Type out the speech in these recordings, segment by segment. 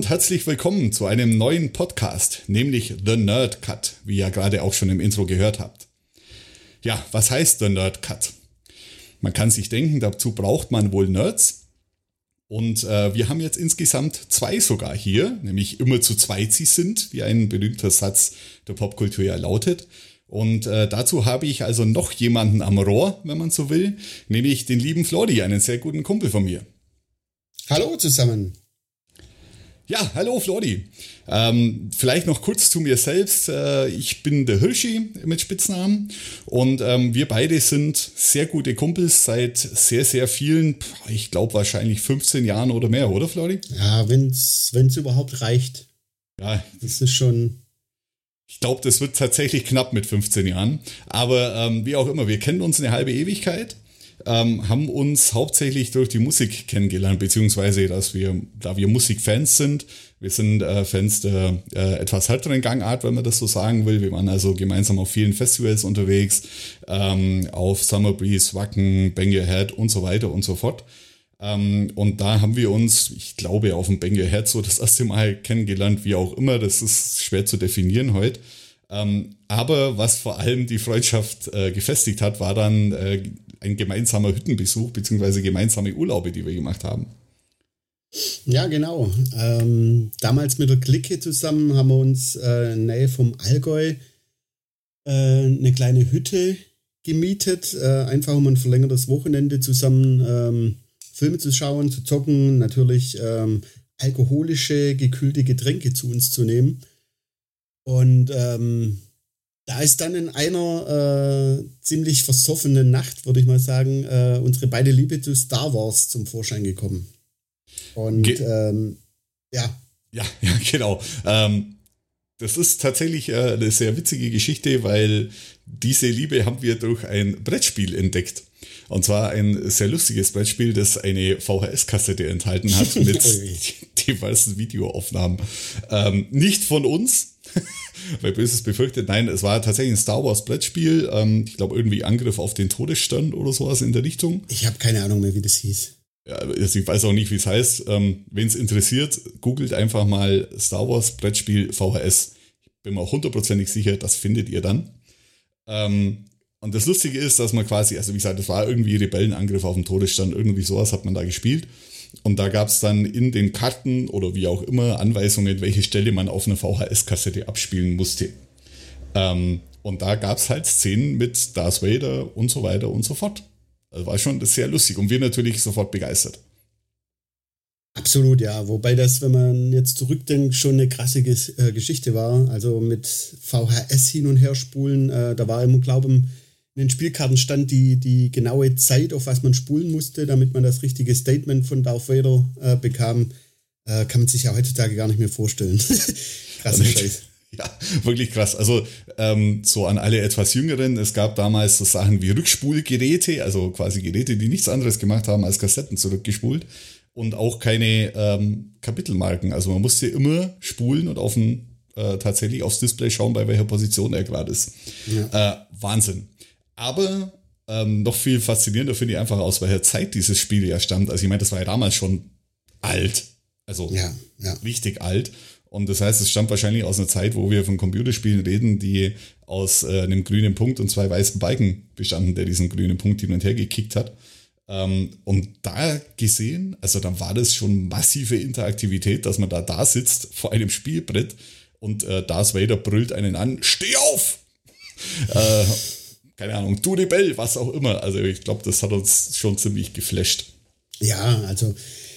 Und herzlich willkommen zu einem neuen Podcast, nämlich The Nerd Cut, wie ihr gerade auch schon im Intro gehört habt. Ja, was heißt The Nerd Cut? Man kann sich denken, dazu braucht man wohl Nerds. Und äh, wir haben jetzt insgesamt zwei sogar hier, nämlich immer zu zweit sie sind, wie ein berühmter Satz der Popkultur ja lautet. Und äh, dazu habe ich also noch jemanden am Rohr, wenn man so will, nämlich den lieben Flori, einen sehr guten Kumpel von mir. Hallo zusammen. Ja, hallo Flori. Ähm, vielleicht noch kurz zu mir selbst. Äh, ich bin der Hirschi mit Spitznamen und ähm, wir beide sind sehr gute Kumpels seit sehr, sehr vielen, ich glaube wahrscheinlich 15 Jahren oder mehr, oder Flori? Ja, wenn es überhaupt reicht. Ja, das ist schon ich glaube, das wird tatsächlich knapp mit 15 Jahren. Aber ähm, wie auch immer, wir kennen uns eine halbe Ewigkeit, ähm, haben uns hauptsächlich durch die Musik kennengelernt, beziehungsweise, dass wir, da wir Musikfans sind, wir sind äh, Fans der äh, etwas härteren Gangart, wenn man das so sagen will. Wir waren also gemeinsam auf vielen Festivals unterwegs, ähm, auf Summer Breeze, Wacken, Bang Your Head und so weiter und so fort. Ähm, und da haben wir uns, ich glaube, auf dem Bengel Herz so das erste Mal kennengelernt, wie auch immer. Das ist schwer zu definieren heute. Ähm, aber was vor allem die Freundschaft äh, gefestigt hat, war dann äh, ein gemeinsamer Hüttenbesuch beziehungsweise gemeinsame Urlaube, die wir gemacht haben. Ja, genau. Ähm, damals mit der Clique zusammen haben wir uns äh, in Nähe vom Allgäu äh, eine kleine Hütte gemietet, äh, einfach um ein verlängertes Wochenende zusammen ähm, Filme zu schauen, zu zocken, natürlich ähm, alkoholische, gekühlte Getränke zu uns zu nehmen. Und ähm, da ist dann in einer äh, ziemlich versoffenen Nacht, würde ich mal sagen, äh, unsere beide Liebe zu Star Wars zum Vorschein gekommen. Und Ge ähm, ja. Ja, ja, genau. Ähm, das ist tatsächlich äh, eine sehr witzige Geschichte, weil diese Liebe haben wir durch ein Brettspiel entdeckt. Und zwar ein sehr lustiges Brettspiel, das eine VHS-Kassette enthalten hat mit diversen Videoaufnahmen. Ähm, nicht von uns, weil Böses befürchtet, nein, es war tatsächlich ein Star Wars Brettspiel. Ähm, ich glaube, irgendwie Angriff auf den Todesstern oder sowas in der Richtung. Ich habe keine Ahnung mehr, wie das hieß. Ja, also ich weiß auch nicht, wie es heißt. Ähm, Wenn es interessiert, googelt einfach mal Star Wars Brettspiel VHS. Ich bin mir auch hundertprozentig sicher, das findet ihr dann. Ähm, und das Lustige ist, dass man quasi, also wie gesagt, das war irgendwie Rebellenangriff auf den Todesstand, irgendwie sowas hat man da gespielt. Und da gab es dann in den Karten oder wie auch immer Anweisungen, welche Stelle man auf einer VHS-Kassette abspielen musste. Ähm, und da gab es halt Szenen mit Darth Vader und so weiter und so fort. Also war schon sehr lustig und wir natürlich sofort begeistert. Absolut, ja. Wobei das, wenn man jetzt zurückdenkt, schon eine krasse äh, Geschichte war. Also mit VHS hin und her spulen, äh, da war immer, glaube ich, in den Spielkarten stand die, die genaue Zeit, auf was man spulen musste, damit man das richtige Statement von Darth Vader äh, bekam. Äh, kann man sich ja heutzutage gar nicht mehr vorstellen. Krasse Scheiß. Ja, wirklich krass. Also ähm, so an alle etwas Jüngeren, es gab damals so Sachen wie Rückspulgeräte, also quasi Geräte, die nichts anderes gemacht haben, als Kassetten zurückgespult und auch keine ähm, Kapitelmarken. Also man musste immer spulen und auf ein, äh, tatsächlich aufs Display schauen, bei welcher Position er gerade ist. Ja. Äh, Wahnsinn. Aber ähm, noch viel faszinierender finde ich einfach aus welcher Zeit dieses Spiel ja stammt. Also ich meine, das war ja damals schon alt. Also ja, ja. richtig alt. Und das heißt, es stammt wahrscheinlich aus einer Zeit, wo wir von Computerspielen reden, die aus äh, einem grünen Punkt und zwei weißen Balken bestanden, der diesen grünen Punkt hin und her gekickt hat. Ähm, und da gesehen, also dann war das schon massive Interaktivität, dass man da da sitzt vor einem Spielbrett und äh, Darth Vader brüllt einen an, steh auf! äh, keine Ahnung, du Rebell, was auch immer. Also ich glaube, das hat uns schon ziemlich geflasht. Ja, also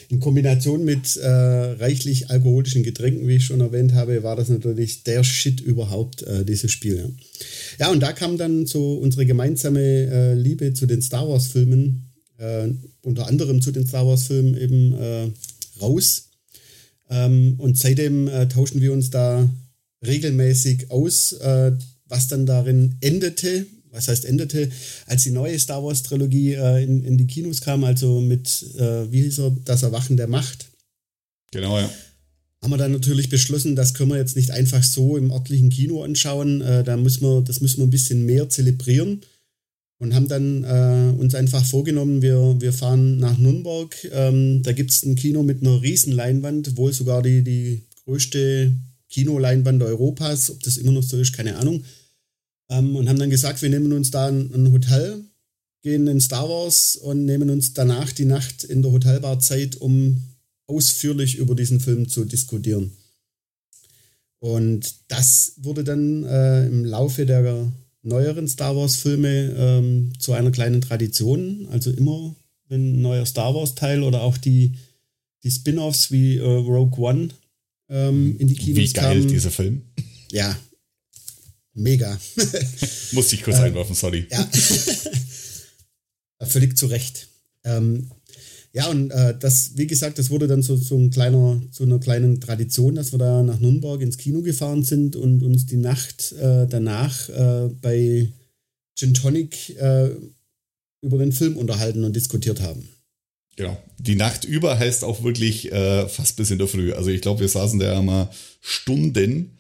in Kombination mit äh, reichlich alkoholischen Getränken, wie ich schon erwähnt habe, war das natürlich der Shit überhaupt, äh, dieses Spiel. Ja. ja, und da kam dann so unsere gemeinsame äh, Liebe zu den Star Wars-Filmen, äh, unter anderem zu den Star Wars-Filmen eben äh, raus. Ähm, und seitdem äh, tauschen wir uns da regelmäßig aus, was dann darin endete, was heißt endete, als die neue Star Wars Trilogie äh, in, in die Kinos kam, also mit, äh, wie hieß er, das Erwachen der Macht. Genau, ja. Haben wir dann natürlich beschlossen, das können wir jetzt nicht einfach so im örtlichen Kino anschauen. Äh, da müssen wir, das müssen wir ein bisschen mehr zelebrieren. und haben dann äh, uns einfach vorgenommen, wir, wir fahren nach Nürnberg. Ähm, da gibt es ein Kino mit einer riesen Leinwand, wohl sogar die, die größte Kinoleinwand Europas. Ob das immer noch so ist, keine Ahnung. Ähm, und haben dann gesagt, wir nehmen uns da ein, ein, Hotel, gehen in Star Wars und nehmen uns danach die Nacht in der Hotelbar Zeit, um ausführlich über diesen Film zu diskutieren. Und das wurde dann äh, im Laufe der neueren Star Wars-Filme ähm, zu einer kleinen Tradition. Also immer, wenn ein neuer Star Wars-Teil oder auch die, die Spin-offs wie äh, Rogue One ähm, in die Kinos Wie geil kamen. dieser Film. Ja, mega. Musste ich kurz äh, einwerfen, sorry. Ja, völlig zu Recht. Ähm, ja, und äh, das, wie gesagt, das wurde dann so, so ein kleiner, so einer kleinen Tradition, dass wir da nach Nürnberg ins Kino gefahren sind und uns die Nacht äh, danach äh, bei Gin Tonic äh, über den Film unterhalten und diskutiert haben. Genau. Die Nacht über heißt auch wirklich äh, fast bis in der Früh. Also ich glaube, wir saßen da ja mal Stunden.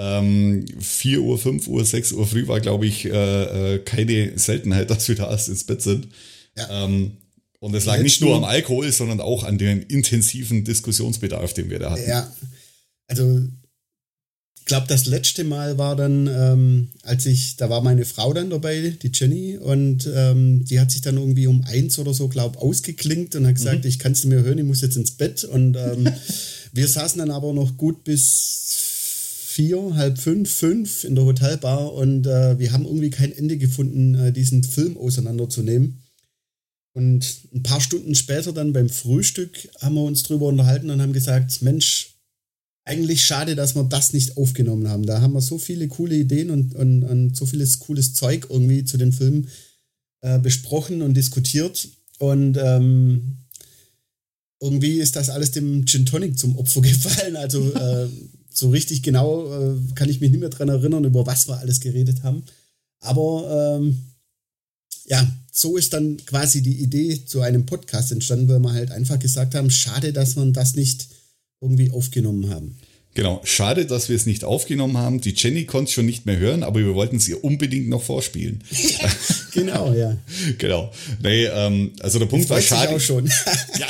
Ähm, 4 Uhr, 5 Uhr, 6 Uhr früh war, glaube ich, äh, äh, keine Seltenheit, dass wir da erst ins Bett sind. Ja. Ähm, und es lag nicht nur am Alkohol, sondern auch an dem intensiven Diskussionsbedarf, den wir da hatten. Ja, also ich glaube, das letzte Mal war dann, ähm, als ich, da war meine Frau dann dabei, die Jenny, und ähm, die hat sich dann irgendwie um eins oder so, glaube ausgeklinkt und hat gesagt, mhm. ich kann es mir hören, ich muss jetzt ins Bett. Und ähm, wir saßen dann aber noch gut bis vier, halb fünf, fünf in der Hotelbar und äh, wir haben irgendwie kein Ende gefunden, äh, diesen Film auseinanderzunehmen. Und ein paar Stunden später dann beim Frühstück haben wir uns drüber unterhalten und haben gesagt, Mensch, eigentlich schade, dass wir das nicht aufgenommen haben. Da haben wir so viele coole Ideen und, und, und so vieles cooles Zeug irgendwie zu den Filmen äh, besprochen und diskutiert. Und ähm, irgendwie ist das alles dem Gin Tonic zum Opfer gefallen. Also äh, so richtig genau äh, kann ich mich nicht mehr dran erinnern, über was wir alles geredet haben. Aber ähm, ja, so ist dann quasi die Idee zu einem Podcast entstanden, weil wir halt einfach gesagt haben, schade, dass wir das nicht irgendwie aufgenommen haben. Genau, schade, dass wir es nicht aufgenommen haben. Die Jenny konnte es schon nicht mehr hören, aber wir wollten es ihr unbedingt noch vorspielen. genau, ja. genau. Nee, ähm, also der Punkt war schade. auch schon. ja,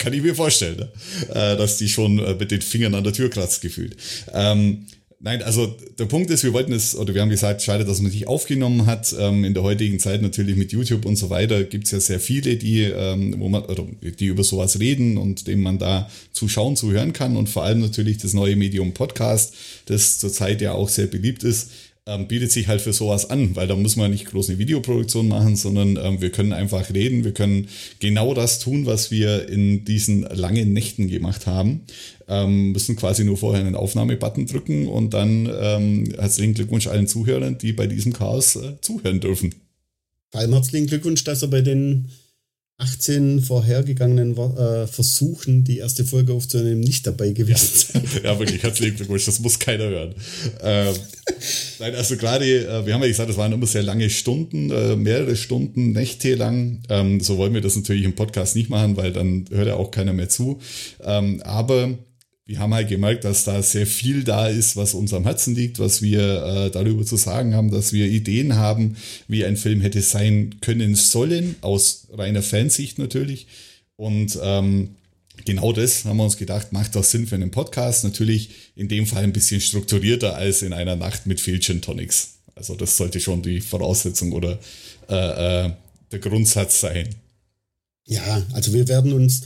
kann ich mir vorstellen, ne? äh, dass die schon äh, mit den Fingern an der Tür kratzt gefühlt. Ähm, Nein, also der Punkt ist, wir wollten es, oder wir haben gesagt, schade, dass man sich aufgenommen hat. Ähm, in der heutigen Zeit natürlich mit YouTube und so weiter gibt es ja sehr viele, die, ähm, wo man, oder die über sowas reden und dem man da zuschauen, zuhören kann. Und vor allem natürlich das neue Medium Podcast, das zurzeit ja auch sehr beliebt ist ähm, bietet sich halt für sowas an, weil da muss man nicht groß eine Videoproduktion machen, sondern ähm, wir können einfach reden, wir können genau das tun, was wir in diesen langen Nächten gemacht haben. Ähm, müssen quasi nur vorher einen Aufnahmebutton drücken und dann ähm, herzlichen Glückwunsch allen Zuhörern, die bei diesem Chaos äh, zuhören dürfen. Vor allem herzlichen Glückwunsch, dass er bei den 18 vorhergegangenen äh, Versuchen, die erste Folge aufzunehmen, nicht dabei gewesen sein. Ja, wirklich, herzlichen Glückwunsch, das muss keiner hören. Ähm, nein, also gerade, äh, wir haben ja gesagt, das waren immer sehr lange Stunden, äh, mehrere Stunden, Nächte lang. Ähm, so wollen wir das natürlich im Podcast nicht machen, weil dann hört ja auch keiner mehr zu. Ähm, aber wir haben halt gemerkt, dass da sehr viel da ist, was uns am Herzen liegt, was wir äh, darüber zu sagen haben, dass wir Ideen haben, wie ein Film hätte sein können sollen, aus reiner Fansicht natürlich. Und ähm, genau das haben wir uns gedacht, macht doch Sinn für einen Podcast. Natürlich in dem Fall ein bisschen strukturierter als in einer Nacht mit viel Gin Tonics. Also das sollte schon die Voraussetzung oder äh, äh, der Grundsatz sein. Ja, also wir werden uns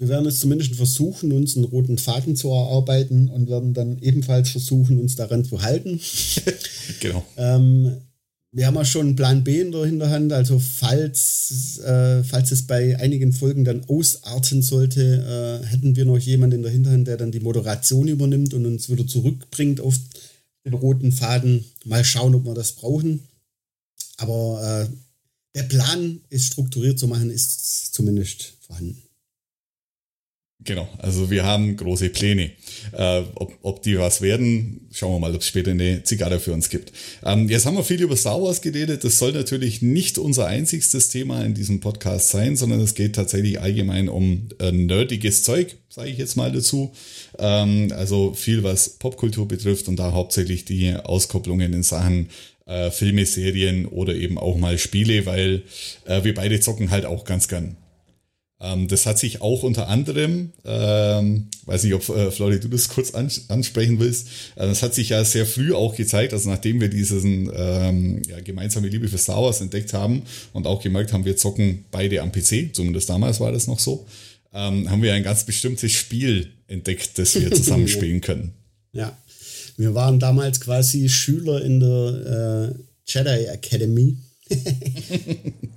wir werden es zumindest versuchen, uns einen roten Faden zu erarbeiten und werden dann ebenfalls versuchen, uns daran zu halten. genau. Ähm, wir haben auch schon einen Plan B in der Hinterhand, also falls, äh, falls es bei einigen Folgen dann ausarten sollte, äh, hätten wir noch jemanden in der Hinterhand, der dann die Moderation übernimmt und uns wieder zurückbringt auf den roten Faden. Mal schauen, ob wir das brauchen. Aber äh, der Plan, es strukturiert zu machen, ist zumindest vorhanden. Genau, also wir haben große Pläne. Äh, ob, ob die was werden, schauen wir mal, ob es später eine Zigarre für uns gibt. Ähm, jetzt haben wir viel über Star Wars geredet. Das soll natürlich nicht unser einzigstes Thema in diesem Podcast sein, sondern es geht tatsächlich allgemein um äh, nerdiges Zeug, sage ich jetzt mal dazu. Ähm, also viel, was Popkultur betrifft und da hauptsächlich die Auskopplungen in Sachen äh, Filme, Serien oder eben auch mal Spiele, weil äh, wir beide zocken halt auch ganz gern. Ähm, das hat sich auch unter anderem, ähm, weiß nicht, ob äh, Flori, du das kurz ans ansprechen willst, äh, das hat sich ja sehr früh auch gezeigt, also nachdem wir diesen ähm, ja, gemeinsame Liebe für Star Wars entdeckt haben und auch gemerkt haben, wir zocken beide am PC, zumindest damals war das noch so, ähm, haben wir ein ganz bestimmtes Spiel entdeckt, das wir zusammen spielen können. Ja, wir waren damals quasi Schüler in der äh, Jedi Academy.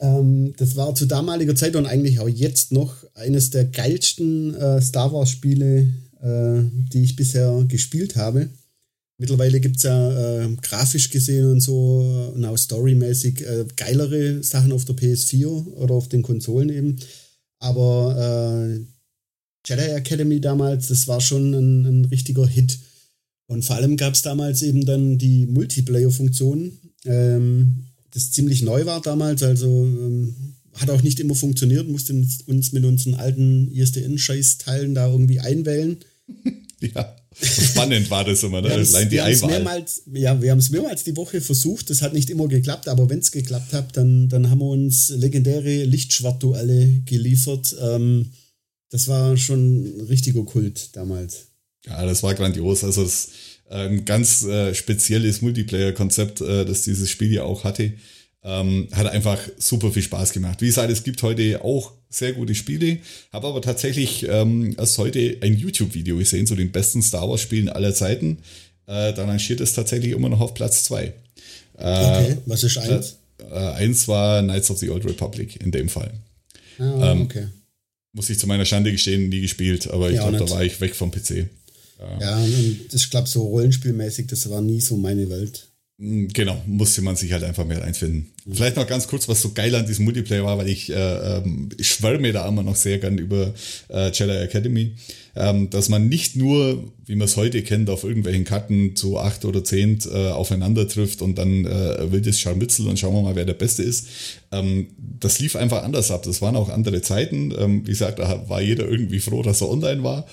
ähm, das war zu damaliger Zeit und eigentlich auch jetzt noch eines der geilsten äh, Star Wars-Spiele, äh, die ich bisher gespielt habe. Mittlerweile gibt es ja äh, grafisch gesehen und so und auch storymäßig äh, geilere Sachen auf der PS4 oder auf den Konsolen eben. Aber äh, Jedi Academy damals, das war schon ein, ein richtiger Hit. Und vor allem gab es damals eben dann die Multiplayer-Funktion, ähm, das ziemlich neu war damals, also ähm, hat auch nicht immer funktioniert, mussten uns mit unseren alten ISDN-Scheiß-Teilen da irgendwie einwählen. ja, spannend war das immer, ne? Allein die Einwahl. Mehrmals, ja, wir haben es mehrmals die Woche versucht, das hat nicht immer geklappt, aber wenn es geklappt hat, dann, dann haben wir uns legendäre Lichtschwartduelle geliefert. Ähm, das war schon ein richtiger Kult damals. Ja, das war grandios. Also es ein ganz äh, spezielles Multiplayer-Konzept, äh, das dieses Spiel ja auch hatte. Ähm, hat einfach super viel Spaß gemacht. Wie gesagt, es gibt heute auch sehr gute Spiele, habe aber tatsächlich ähm, erst heute ein YouTube-Video gesehen zu den besten Star Wars-Spielen aller Zeiten. Äh, da rangiert es tatsächlich immer noch auf Platz zwei. Äh, okay, was ist eins? Äh, eins war Knights of the Old Republic in dem Fall. Ah, ähm, okay. Muss ich zu meiner Schande gestehen, nie gespielt, aber ich ja, glaube, da war ich weg vom PC. Ja, und ich glaube, so rollenspielmäßig, das war nie so meine Welt. Mm, genau, musste man sich halt einfach mehr einfinden. Mhm. Vielleicht noch ganz kurz, was so geil an diesem Multiplayer war, weil ich, äh, ähm, ich schwärme da immer noch sehr gern über äh, Jedi Academy, ähm, dass man nicht nur, wie man es heute kennt, auf irgendwelchen Karten zu acht oder zehn äh, aufeinander trifft und dann äh, wildes Scharmützel und schauen wir mal, wer der Beste ist. Ähm, das lief einfach anders ab. Das waren auch andere Zeiten. Ähm, wie gesagt, da war jeder irgendwie froh, dass er online war.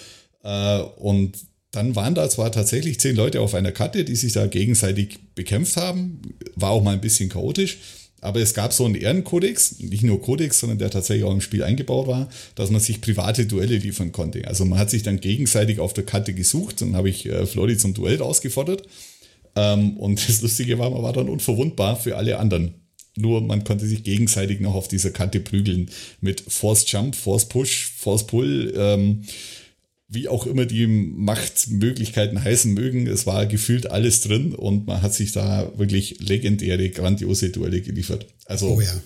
Äh, und dann waren da zwar tatsächlich zehn Leute auf einer Karte, die sich da gegenseitig bekämpft haben. War auch mal ein bisschen chaotisch. Aber es gab so einen Ehrenkodex, nicht nur Kodex, sondern der tatsächlich auch im Spiel eingebaut war, dass man sich private Duelle liefern konnte. Also man hat sich dann gegenseitig auf der Karte gesucht. Dann habe ich äh, Flori zum Duell ausgefordert. Ähm, und das Lustige war, man war dann unverwundbar für alle anderen. Nur man konnte sich gegenseitig noch auf dieser Kante prügeln mit Force Jump, Force Push, Force Pull. Ähm, wie auch immer die Machtmöglichkeiten heißen mögen, es war gefühlt alles drin und man hat sich da wirklich legendäre, grandiose Duelle geliefert. Also oh ja.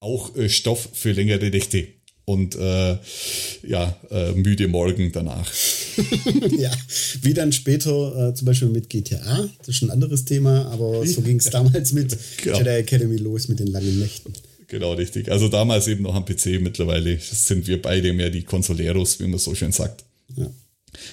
auch äh, Stoff für längere Nächte und äh, ja, äh, müde Morgen danach. ja, wie dann später äh, zum Beispiel mit GTA, das ist ein anderes Thema, aber so ging es damals mit genau. Jedi Academy los mit den langen Nächten. Genau, richtig. Also damals eben noch am PC, mittlerweile sind wir beide mehr die Consoleros, wie man so schön sagt.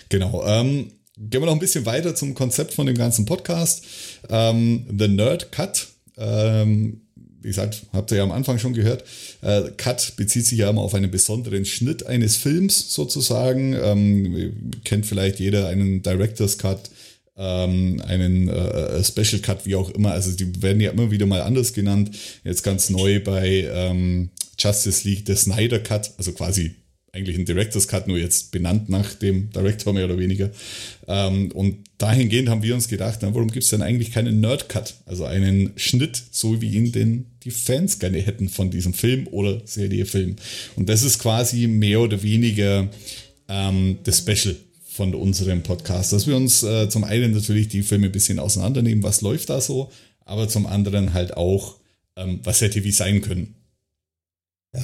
Genau. Ähm, gehen wir noch ein bisschen weiter zum Konzept von dem ganzen Podcast. Ähm, The Nerd Cut. Ähm, wie gesagt, habt ihr ja am Anfang schon gehört. Äh, Cut bezieht sich ja immer auf einen besonderen Schnitt eines Films sozusagen. Ähm, kennt vielleicht jeder einen Director's Cut, ähm, einen äh, Special Cut, wie auch immer. Also die werden ja immer wieder mal anders genannt. Jetzt ganz neu bei ähm, Justice League der Snyder Cut, also quasi eigentlich ein Director's Cut, nur jetzt benannt nach dem Director mehr oder weniger. Ähm, und dahingehend haben wir uns gedacht, na, warum gibt es denn eigentlich keinen Nerd-Cut? Also einen Schnitt, so wie ihn denn die Fans gerne hätten von diesem Film oder Serie-Film. Und das ist quasi mehr oder weniger ähm, das Special von unserem Podcast, dass wir uns äh, zum einen natürlich die Filme ein bisschen auseinandernehmen, was läuft da so, aber zum anderen halt auch, ähm, was hätte wie sein können. Ja,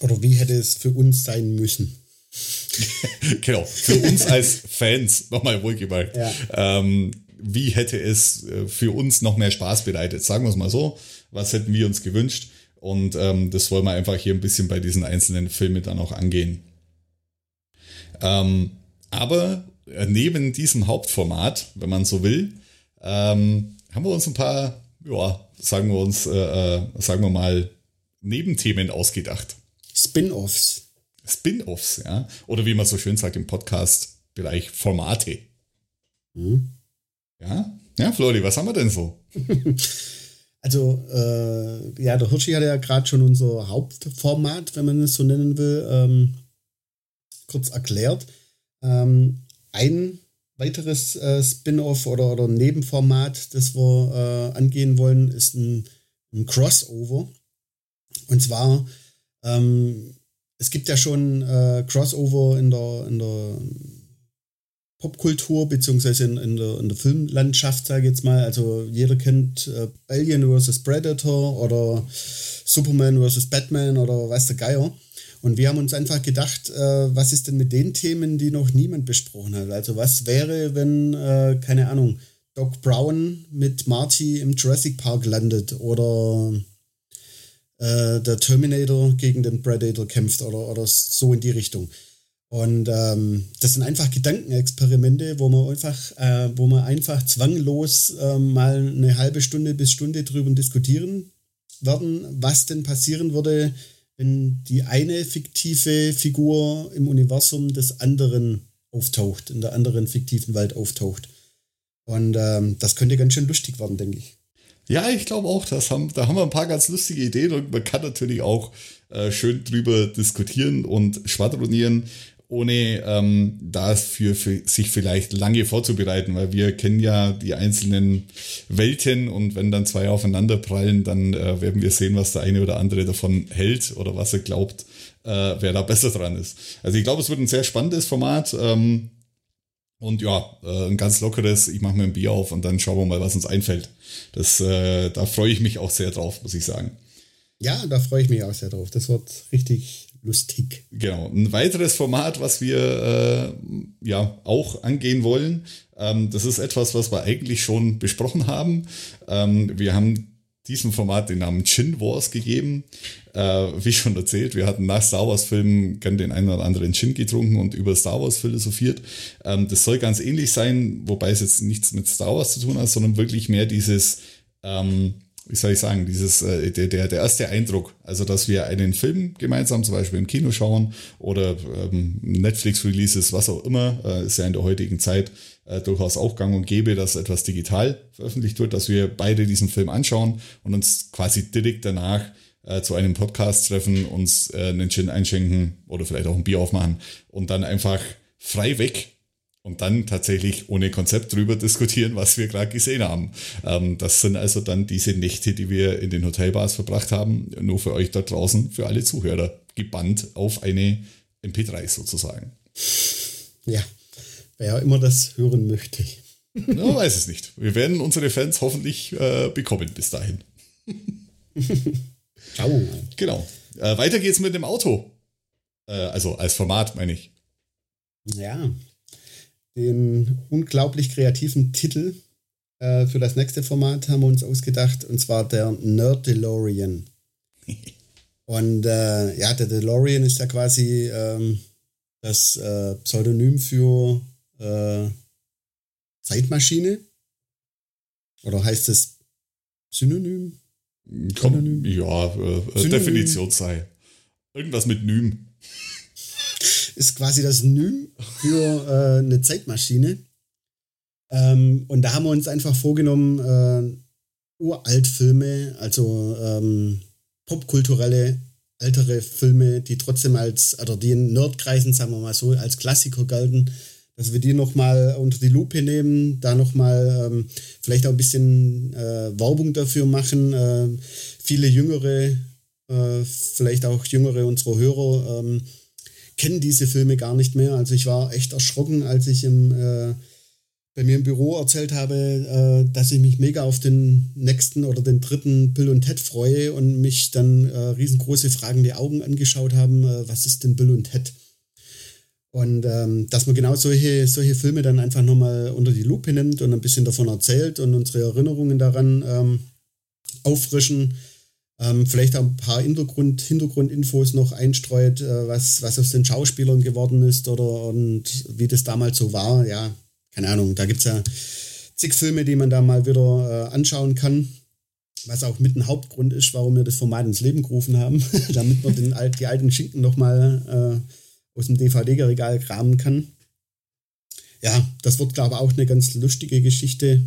oder wie hätte es für uns sein müssen? genau, für uns als Fans, nochmal wohlgemerkt. Ja. Ähm, wie hätte es äh, für uns noch mehr Spaß bereitet? Sagen wir es mal so. Was hätten wir uns gewünscht? Und ähm, das wollen wir einfach hier ein bisschen bei diesen einzelnen Filmen dann auch angehen. Ähm, aber äh, neben diesem Hauptformat, wenn man so will, ähm, haben wir uns ein paar, ja, sagen wir uns, äh, äh sagen wir mal, Nebenthemen ausgedacht. Spin-offs. Spin-offs, ja. Oder wie man so schön sagt im Podcast-Bereich, Formate. Mhm. Ja. Ja, Flori, was haben wir denn so? also, äh, ja, der Hirschi hat ja gerade schon unser Hauptformat, wenn man es so nennen will, ähm, kurz erklärt. Ähm, ein weiteres äh, Spin-off oder, oder Nebenformat, das wir äh, angehen wollen, ist ein, ein Crossover. Und zwar, ähm, es gibt ja schon äh, Crossover in der, in der Popkultur, beziehungsweise in, in, der, in der Filmlandschaft, sage ich jetzt mal. Also jeder kennt äh, Alien vs. Predator oder Superman vs. Batman oder weiß der Geier. Und wir haben uns einfach gedacht, äh, was ist denn mit den Themen, die noch niemand besprochen hat? Also was wäre, wenn, äh, keine Ahnung, Doc Brown mit Marty im Jurassic Park landet oder äh, der Terminator gegen den Predator kämpft oder, oder so in die Richtung. Und ähm, das sind einfach Gedankenexperimente, wo man einfach, äh, wo man einfach zwanglos äh, mal eine halbe Stunde bis Stunde drüber diskutieren werden, was denn passieren würde, wenn die eine fiktive Figur im Universum des anderen auftaucht, in der anderen fiktiven Welt auftaucht. Und ähm, das könnte ganz schön lustig werden, denke ich. Ja, ich glaube auch, das haben, da haben wir ein paar ganz lustige Ideen und man kann natürlich auch äh, schön drüber diskutieren und schwadronieren, ohne ähm, dafür für sich vielleicht lange vorzubereiten, weil wir kennen ja die einzelnen Welten und wenn dann zwei aufeinander prallen, dann äh, werden wir sehen, was der eine oder andere davon hält oder was er glaubt, äh, wer da besser dran ist. Also ich glaube, es wird ein sehr spannendes Format. Ähm, und ja, äh, ein ganz lockeres, ich mache mir ein Bier auf und dann schauen wir mal, was uns einfällt. Das, äh, da freue ich mich auch sehr drauf, muss ich sagen. Ja, da freue ich mich auch sehr drauf. Das wird richtig lustig. Genau. Ein weiteres Format, was wir äh, ja auch angehen wollen, ähm, das ist etwas, was wir eigentlich schon besprochen haben. Ähm, wir haben diesem Format den Namen Chin Wars gegeben. Äh, wie schon erzählt, wir hatten nach Star Wars Filmen gern den einen oder anderen Chin getrunken und über Star Wars philosophiert. Ähm, das soll ganz ähnlich sein, wobei es jetzt nichts mit Star Wars zu tun hat, sondern wirklich mehr dieses ähm, wie soll ich sagen, dieses, äh, der, der, erste Eindruck, also dass wir einen Film gemeinsam zum Beispiel im Kino schauen oder ähm, Netflix-Releases, was auch immer, äh, ist ja in der heutigen Zeit äh, durchaus auch gang und gäbe, dass etwas digital veröffentlicht wird, dass wir beide diesen Film anschauen und uns quasi direkt danach äh, zu einem Podcast treffen, uns äh, einen Gin einschenken oder vielleicht auch ein Bier aufmachen und dann einfach frei weg und dann tatsächlich ohne Konzept drüber diskutieren, was wir gerade gesehen haben. Ähm, das sind also dann diese Nächte, die wir in den Hotelbars verbracht haben, nur für euch da draußen, für alle Zuhörer, gebannt auf eine MP3 sozusagen. Ja, wer immer das hören möchte. Man weiß es nicht. Wir werden unsere Fans hoffentlich äh, bekommen bis dahin. Mal. Genau. Äh, weiter geht's mit dem Auto. Äh, also als Format, meine ich. Ja, den unglaublich kreativen Titel äh, für das nächste Format haben wir uns ausgedacht, und zwar der Nerd DeLorean. und äh, ja, der DeLorean ist ja quasi ähm, das äh, Pseudonym für äh, Zeitmaschine. Oder heißt es Synonym? Komm, ja, äh, Definition sei. Irgendwas mit Nym ist quasi das Nü für äh, eine Zeitmaschine. Ähm, und da haben wir uns einfach vorgenommen, äh, Uraltfilme, also ähm, popkulturelle ältere Filme, die trotzdem als, oder die in Nerdkreisen, sagen wir mal so, als Klassiker galten, dass wir die nochmal unter die Lupe nehmen, da nochmal ähm, vielleicht auch ein bisschen äh, Werbung dafür machen. Äh, viele jüngere, äh, vielleicht auch jüngere unserer Hörer ähm, kennen diese Filme gar nicht mehr. Also ich war echt erschrocken, als ich im, äh, bei mir im Büro erzählt habe, äh, dass ich mich mega auf den nächsten oder den dritten Bill und Ted freue und mich dann äh, riesengroße fragende Augen angeschaut haben, äh, was ist denn Bill und Ted? Und ähm, dass man genau solche, solche Filme dann einfach nochmal unter die Lupe nimmt und ein bisschen davon erzählt und unsere Erinnerungen daran ähm, auffrischen ähm, vielleicht auch ein paar Hintergrund, Hintergrundinfos noch einstreut, äh, was, was aus den Schauspielern geworden ist oder und wie das damals so war. Ja, keine Ahnung, da gibt es ja zig Filme, die man da mal wieder äh, anschauen kann. Was auch mit ein Hauptgrund ist, warum wir das Format ins Leben gerufen haben, damit man den, die alten Schinken nochmal äh, aus dem DVD-Regal kramen kann. Ja, das wird, glaube ich, auch eine ganz lustige Geschichte.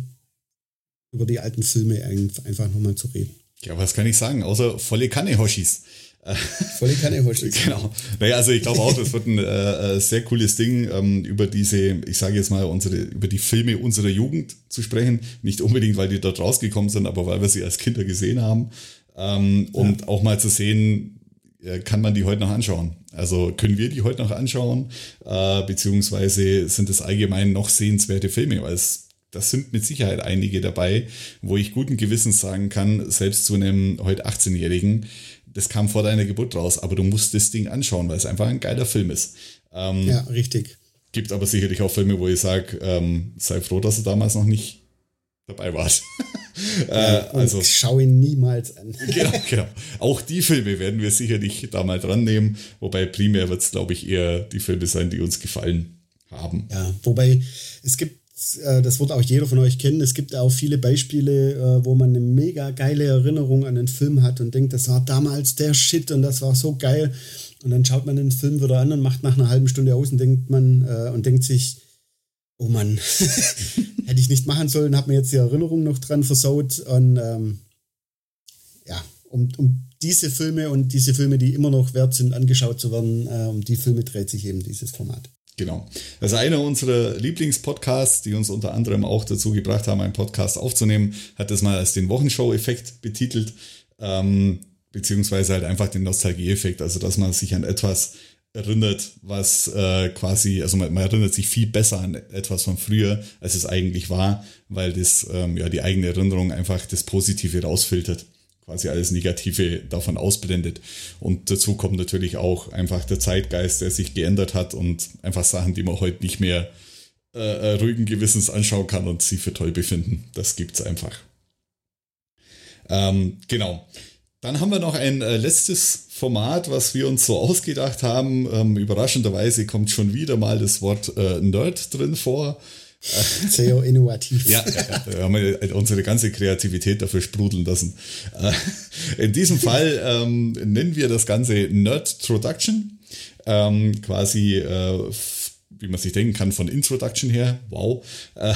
über die alten Filme einfach nochmal zu reden. Ja, was kann ich sagen? Außer volle Kanne Hoshis. Volle Kanne Hoshis. genau. Naja, also ich glaube auch, das wird ein äh, äh, sehr cooles Ding, ähm, über diese, ich sage jetzt mal, unsere, über die Filme unserer Jugend zu sprechen. Nicht unbedingt, weil die dort rausgekommen sind, aber weil wir sie als Kinder gesehen haben. Ähm, ja. Und auch mal zu sehen, äh, kann man die heute noch anschauen. Also können wir die heute noch anschauen, äh, beziehungsweise sind es allgemein noch sehenswerte Filme, weil es das sind mit Sicherheit einige dabei, wo ich guten Gewissens sagen kann, selbst zu einem heute 18-Jährigen, das kam vor deiner Geburt raus, aber du musst das Ding anschauen, weil es einfach ein geiler Film ist. Ähm, ja, richtig. Gibt aber sicherlich auch Filme, wo ich sage, ähm, sei froh, dass du damals noch nicht dabei warst. äh, also schau ihn niemals an. genau, genau. Auch die Filme werden wir sicherlich da mal dran nehmen, wobei primär wird es, glaube ich, eher die Filme sein, die uns gefallen haben. Ja, wobei es gibt äh, das wird auch jeder von euch kennen. Es gibt auch viele Beispiele, äh, wo man eine mega geile Erinnerung an den Film hat und denkt, das war damals der Shit und das war so geil. Und dann schaut man den Film wieder an und macht nach einer halben Stunde aus und denkt man äh, und denkt sich, oh Mann, hätte ich nicht machen sollen, hat mir jetzt die Erinnerung noch dran versaut. Und ähm, ja, um, um diese Filme und diese Filme, die immer noch wert sind, angeschaut zu werden, äh, um die Filme dreht sich eben dieses Format. Genau. Ist einer unserer Lieblingspodcasts, die uns unter anderem auch dazu gebracht haben, einen Podcast aufzunehmen, hat das mal als den Wochenshow-Effekt betitelt, ähm, beziehungsweise halt einfach den Nostalgie-Effekt, also dass man sich an etwas erinnert, was äh, quasi, also man, man, erinnert sich viel besser an etwas von früher, als es eigentlich war, weil das ähm, ja die eigene Erinnerung einfach das Positive rausfiltert quasi alles Negative davon ausblendet. Und dazu kommt natürlich auch einfach der Zeitgeist, der sich geändert hat und einfach Sachen, die man heute nicht mehr äh, äh ruhigen Gewissens anschauen kann und sie für toll befinden. Das gibt's einfach. Ähm, genau. Dann haben wir noch ein äh, letztes Format, was wir uns so ausgedacht haben. Ähm, überraschenderweise kommt schon wieder mal das Wort äh, Nerd drin vor. Sehr innovativ. ja, wir haben wir unsere ganze Kreativität dafür sprudeln lassen. Äh, in diesem Fall ähm, nennen wir das Ganze Nerd-Troduction. Ähm, quasi, äh, wie man sich denken kann, von Introduction her. Wow. Äh,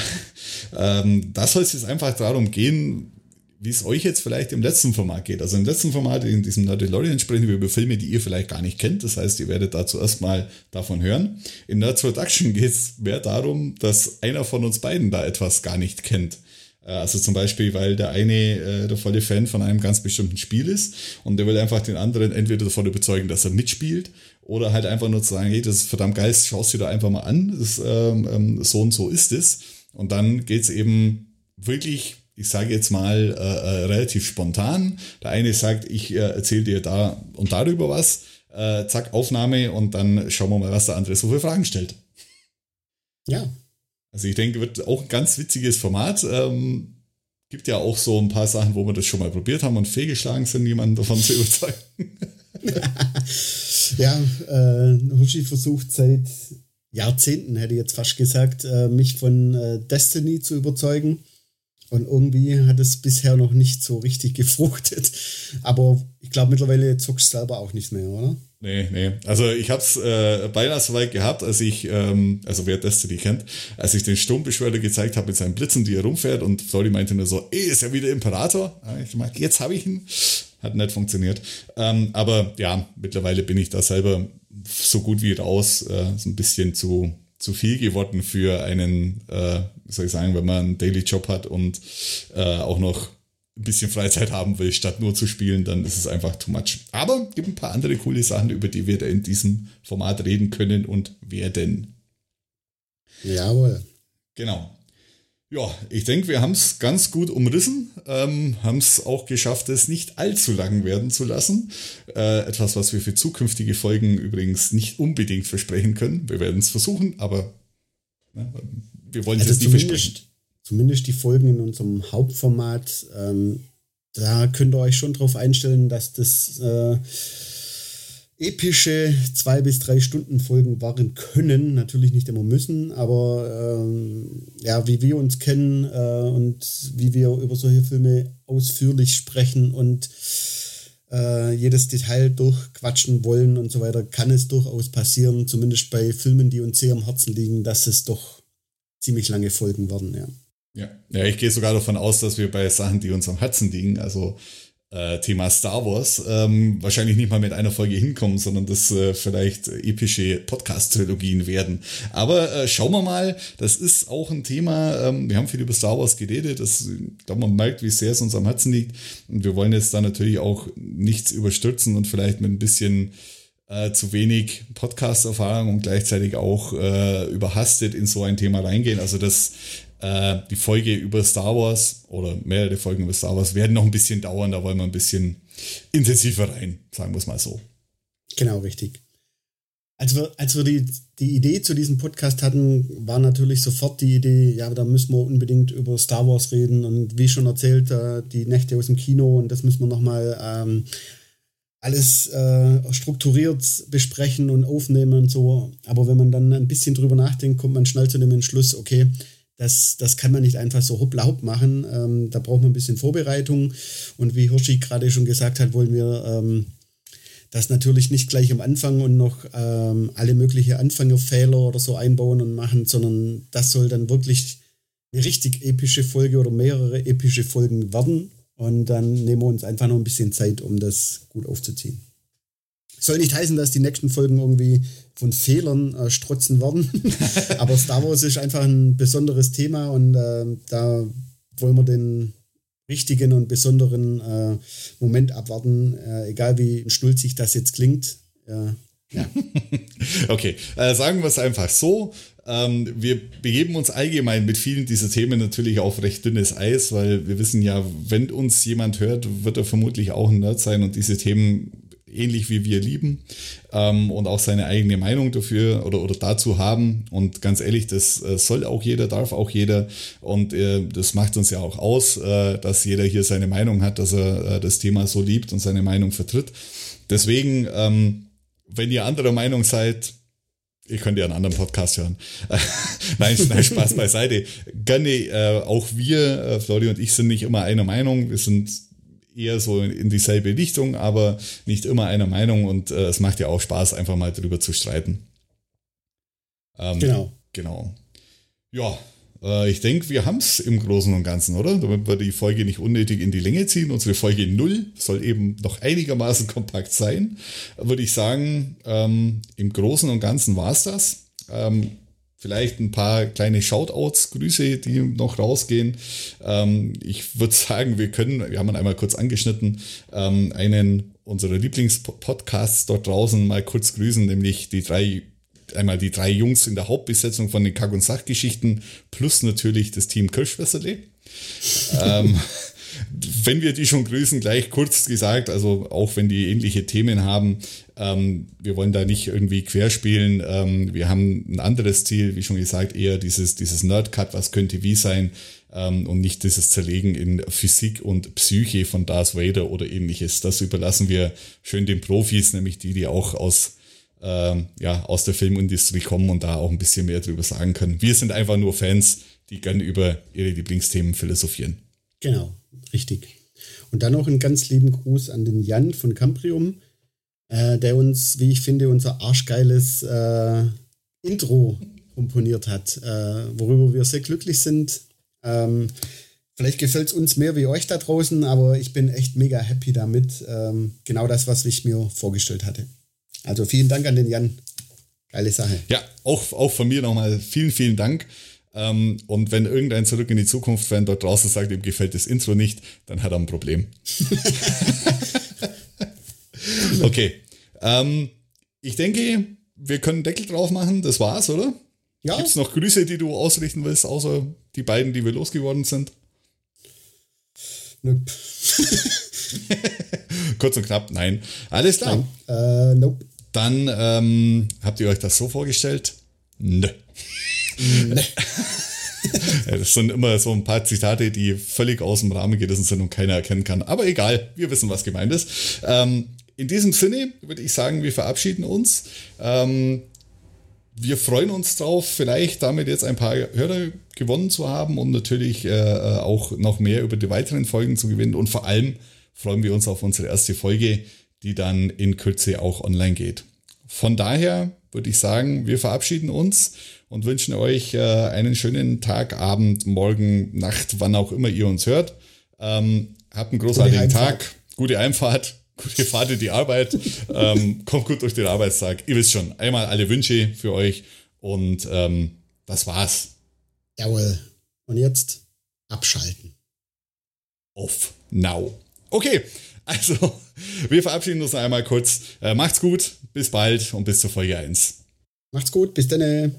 ähm, da soll es jetzt einfach darum gehen, wie es euch jetzt vielleicht im letzten Format geht. Also im letzten Format, in diesem Nerdelorian, sprechen wir über Filme, die ihr vielleicht gar nicht kennt. Das heißt, ihr werdet dazu erstmal davon hören. In Nerds Production geht es mehr darum, dass einer von uns beiden da etwas gar nicht kennt. Äh, also zum Beispiel, weil der eine äh, der volle Fan von einem ganz bestimmten Spiel ist und der will einfach den anderen entweder davon überzeugen, dass er mitspielt oder halt einfach nur zu sagen, hey, das ist verdammt geil, schaust dir da einfach mal an, das, ähm, ähm, so und so ist es. Und dann geht's eben wirklich ich sage jetzt mal, äh, äh, relativ spontan. Der eine sagt, ich äh, erzähle dir da und darüber was, äh, zack, Aufnahme und dann schauen wir mal, was der andere so für Fragen stellt. Ja. Also ich denke, wird auch ein ganz witziges Format. Ähm, gibt ja auch so ein paar Sachen, wo wir das schon mal probiert haben und fehlgeschlagen sind, jemanden davon zu überzeugen. ja, äh, Hushi versucht seit Jahrzehnten, hätte ich jetzt fast gesagt, äh, mich von äh, Destiny zu überzeugen. Und irgendwie hat es bisher noch nicht so richtig gefruchtet. Aber ich glaube, mittlerweile zockst du selber auch nicht mehr, oder? Nee, nee. Also ich habe es äh, beinahe so weit gehabt, als ich, ähm, also wer Destiny kennt, als ich den Sturmbeschwörer gezeigt habe mit seinen Blitzen, die er rumfährt und Flori meinte nur so, ey, ist ja wieder Imperator. Ich meinte, jetzt habe ich ihn. Hat nicht funktioniert. Ähm, aber ja, mittlerweile bin ich da selber so gut wie raus, äh, so ein bisschen zu zu viel geworden für einen, äh, soll ich sagen, wenn man einen Daily Job hat und äh, auch noch ein bisschen Freizeit haben will, statt nur zu spielen, dann ist es einfach too much. Aber es gibt ein paar andere coole Sachen, über die wir da in diesem Format reden können und werden. Jawohl. Genau. Ja, ich denke, wir haben es ganz gut umrissen, ähm, haben es auch geschafft, es nicht allzu lang werden zu lassen. Äh, etwas, was wir für zukünftige Folgen übrigens nicht unbedingt versprechen können. Wir werden es versuchen, aber ne, wir wollen es also nicht versprechen. Zumindest die Folgen in unserem Hauptformat, ähm, da könnt ihr euch schon darauf einstellen, dass das äh, epische zwei bis drei Stunden Folgen waren können, natürlich nicht immer müssen, aber ähm, ja, wie wir uns kennen äh, und wie wir über solche Filme ausführlich sprechen und äh, jedes Detail durchquatschen wollen und so weiter, kann es durchaus passieren, zumindest bei Filmen, die uns sehr am Herzen liegen, dass es doch ziemlich lange Folgen werden, ja. Ja. ja, ich gehe sogar davon aus, dass wir bei Sachen, die uns am Herzen liegen, also äh, Thema Star Wars, ähm, wahrscheinlich nicht mal mit einer Folge hinkommen, sondern das äh, vielleicht epische Podcast-Trilogien werden. Aber äh, schauen wir mal, das ist auch ein Thema, ähm, wir haben viel über Star Wars geredet, das, ich glaube, man merkt, wie sehr es uns am Herzen liegt. Und wir wollen jetzt da natürlich auch nichts überstürzen und vielleicht mit ein bisschen äh, zu wenig Podcast-Erfahrung und gleichzeitig auch äh, überhastet in so ein Thema reingehen. Also das äh, die Folge über Star Wars oder mehrere Folgen über Star Wars werden noch ein bisschen dauern, da wollen wir ein bisschen intensiver rein, sagen wir es mal so. Genau, richtig. Als wir, als wir die, die Idee zu diesem Podcast hatten, war natürlich sofort die Idee, ja, da müssen wir unbedingt über Star Wars reden und wie schon erzählt, äh, die Nächte aus dem Kino und das müssen wir nochmal ähm, alles äh, strukturiert besprechen und aufnehmen und so. Aber wenn man dann ein bisschen drüber nachdenkt, kommt man schnell zu dem Entschluss, okay, das, das kann man nicht einfach so hoppla hopp machen. Ähm, da braucht man ein bisschen Vorbereitung. Und wie Hirschi gerade schon gesagt hat, wollen wir ähm, das natürlich nicht gleich am Anfang und noch ähm, alle möglichen Anfängerfehler oder so einbauen und machen, sondern das soll dann wirklich eine richtig epische Folge oder mehrere epische Folgen werden. Und dann nehmen wir uns einfach noch ein bisschen Zeit, um das gut aufzuziehen. Soll nicht heißen, dass die nächsten Folgen irgendwie von Fehlern äh, strotzen werden. Aber Star Wars ist einfach ein besonderes Thema und äh, da wollen wir den richtigen und besonderen äh, Moment abwarten, äh, egal wie schnulzig das jetzt klingt. ja. okay, äh, sagen wir es einfach so. Ähm, wir begeben uns allgemein mit vielen dieser Themen natürlich auf recht dünnes Eis, weil wir wissen ja, wenn uns jemand hört, wird er vermutlich auch ein Nerd sein und diese Themen ähnlich wie wir lieben ähm, und auch seine eigene Meinung dafür oder, oder dazu haben. Und ganz ehrlich, das äh, soll auch jeder, darf auch jeder. Und äh, das macht uns ja auch aus, äh, dass jeder hier seine Meinung hat, dass er äh, das Thema so liebt und seine Meinung vertritt. Deswegen, ähm, wenn ihr anderer Meinung seid, ihr könnt ja einen anderen Podcast hören. nein, nein, Spaß beiseite. Gerne, äh, auch wir, äh, Flori und ich, sind nicht immer einer Meinung. Wir sind eher so in dieselbe Richtung, aber nicht immer einer Meinung und äh, es macht ja auch Spaß, einfach mal drüber zu streiten. Ähm, genau. Genau. Ja, äh, ich denke, wir haben es im Großen und Ganzen, oder? Damit wir die Folge nicht unnötig in die Länge ziehen. Unsere Folge 0 soll eben noch einigermaßen kompakt sein. Würde ich sagen, ähm, im Großen und Ganzen war es das. Ähm, Vielleicht ein paar kleine Shoutouts, Grüße, die noch rausgehen. Ähm, ich würde sagen, wir können, wir haben ihn einmal kurz angeschnitten, ähm, einen unserer Lieblingspodcasts dort draußen mal kurz grüßen, nämlich die drei, einmal die drei Jungs in der Hauptbesetzung von den Kack- und Sachgeschichten plus natürlich das Team Kirschwässerle. ähm, wenn wir die schon grüßen, gleich kurz gesagt, also auch wenn die ähnliche Themen haben, ähm, wir wollen da nicht irgendwie querspielen. Ähm, wir haben ein anderes Ziel, wie schon gesagt, eher dieses, dieses Nerdcut, was könnte wie sein ähm, und nicht dieses Zerlegen in Physik und Psyche von Darth Vader oder ähnliches. Das überlassen wir schön den Profis, nämlich die, die auch aus ähm, ja, aus der Filmindustrie kommen und da auch ein bisschen mehr drüber sagen können. Wir sind einfach nur Fans, die gerne über ihre Lieblingsthemen philosophieren. Genau, richtig. Und dann noch einen ganz lieben Gruß an den Jan von Camprium, äh, der uns, wie ich finde, unser arschgeiles äh, Intro komponiert hat, äh, worüber wir sehr glücklich sind. Ähm, vielleicht gefällt es uns mehr wie euch da draußen, aber ich bin echt mega happy damit. Ähm, genau das, was ich mir vorgestellt hatte. Also vielen Dank an den Jan. Geile Sache. Ja, auch, auch von mir nochmal vielen, vielen Dank. Ähm, und wenn irgendein Zurück in die Zukunft-Fan dort draußen sagt, ihm gefällt das Intro nicht, dann hat er ein Problem. okay. Ähm, ich denke, wir können Deckel drauf machen. Das war's, oder? Ja. Gibt es noch Grüße, die du ausrichten willst, außer die beiden, die wir losgeworden sind? Nope. Kurz und knapp, nein. Alles klar. Nein. Äh, nope. Dann ähm, habt ihr euch das so vorgestellt? Nö. Nee. das sind immer so ein paar Zitate, die völlig aus dem Rahmen gerissen sind und keiner erkennen kann. Aber egal, wir wissen, was gemeint ist. Ähm, in diesem Sinne würde ich sagen, wir verabschieden uns. Ähm, wir freuen uns drauf, vielleicht damit jetzt ein paar Hörer gewonnen zu haben und natürlich äh, äh, auch noch mehr über die weiteren Folgen zu gewinnen. Und vor allem freuen wir uns auf unsere erste Folge, die dann in Kürze auch online geht. Von daher würde ich sagen, wir verabschieden uns und wünschen euch äh, einen schönen Tag, Abend, Morgen, Nacht, wann auch immer ihr uns hört. Ähm, habt einen großartigen Tag, gute Einfahrt, gute Fahrt in die Arbeit, ähm, kommt gut durch den Arbeitstag. Ihr wisst schon, einmal alle Wünsche für euch und ähm, das war's. Jawohl. Und jetzt abschalten. Off now. Okay, also wir verabschieden uns einmal kurz. Äh, macht's gut, bis bald und bis zur Folge 1. Macht's gut, bis dann.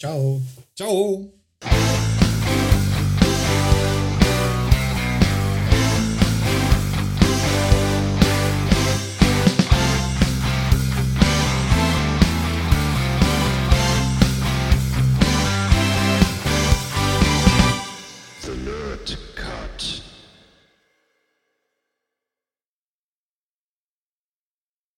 Ciao. Ciao.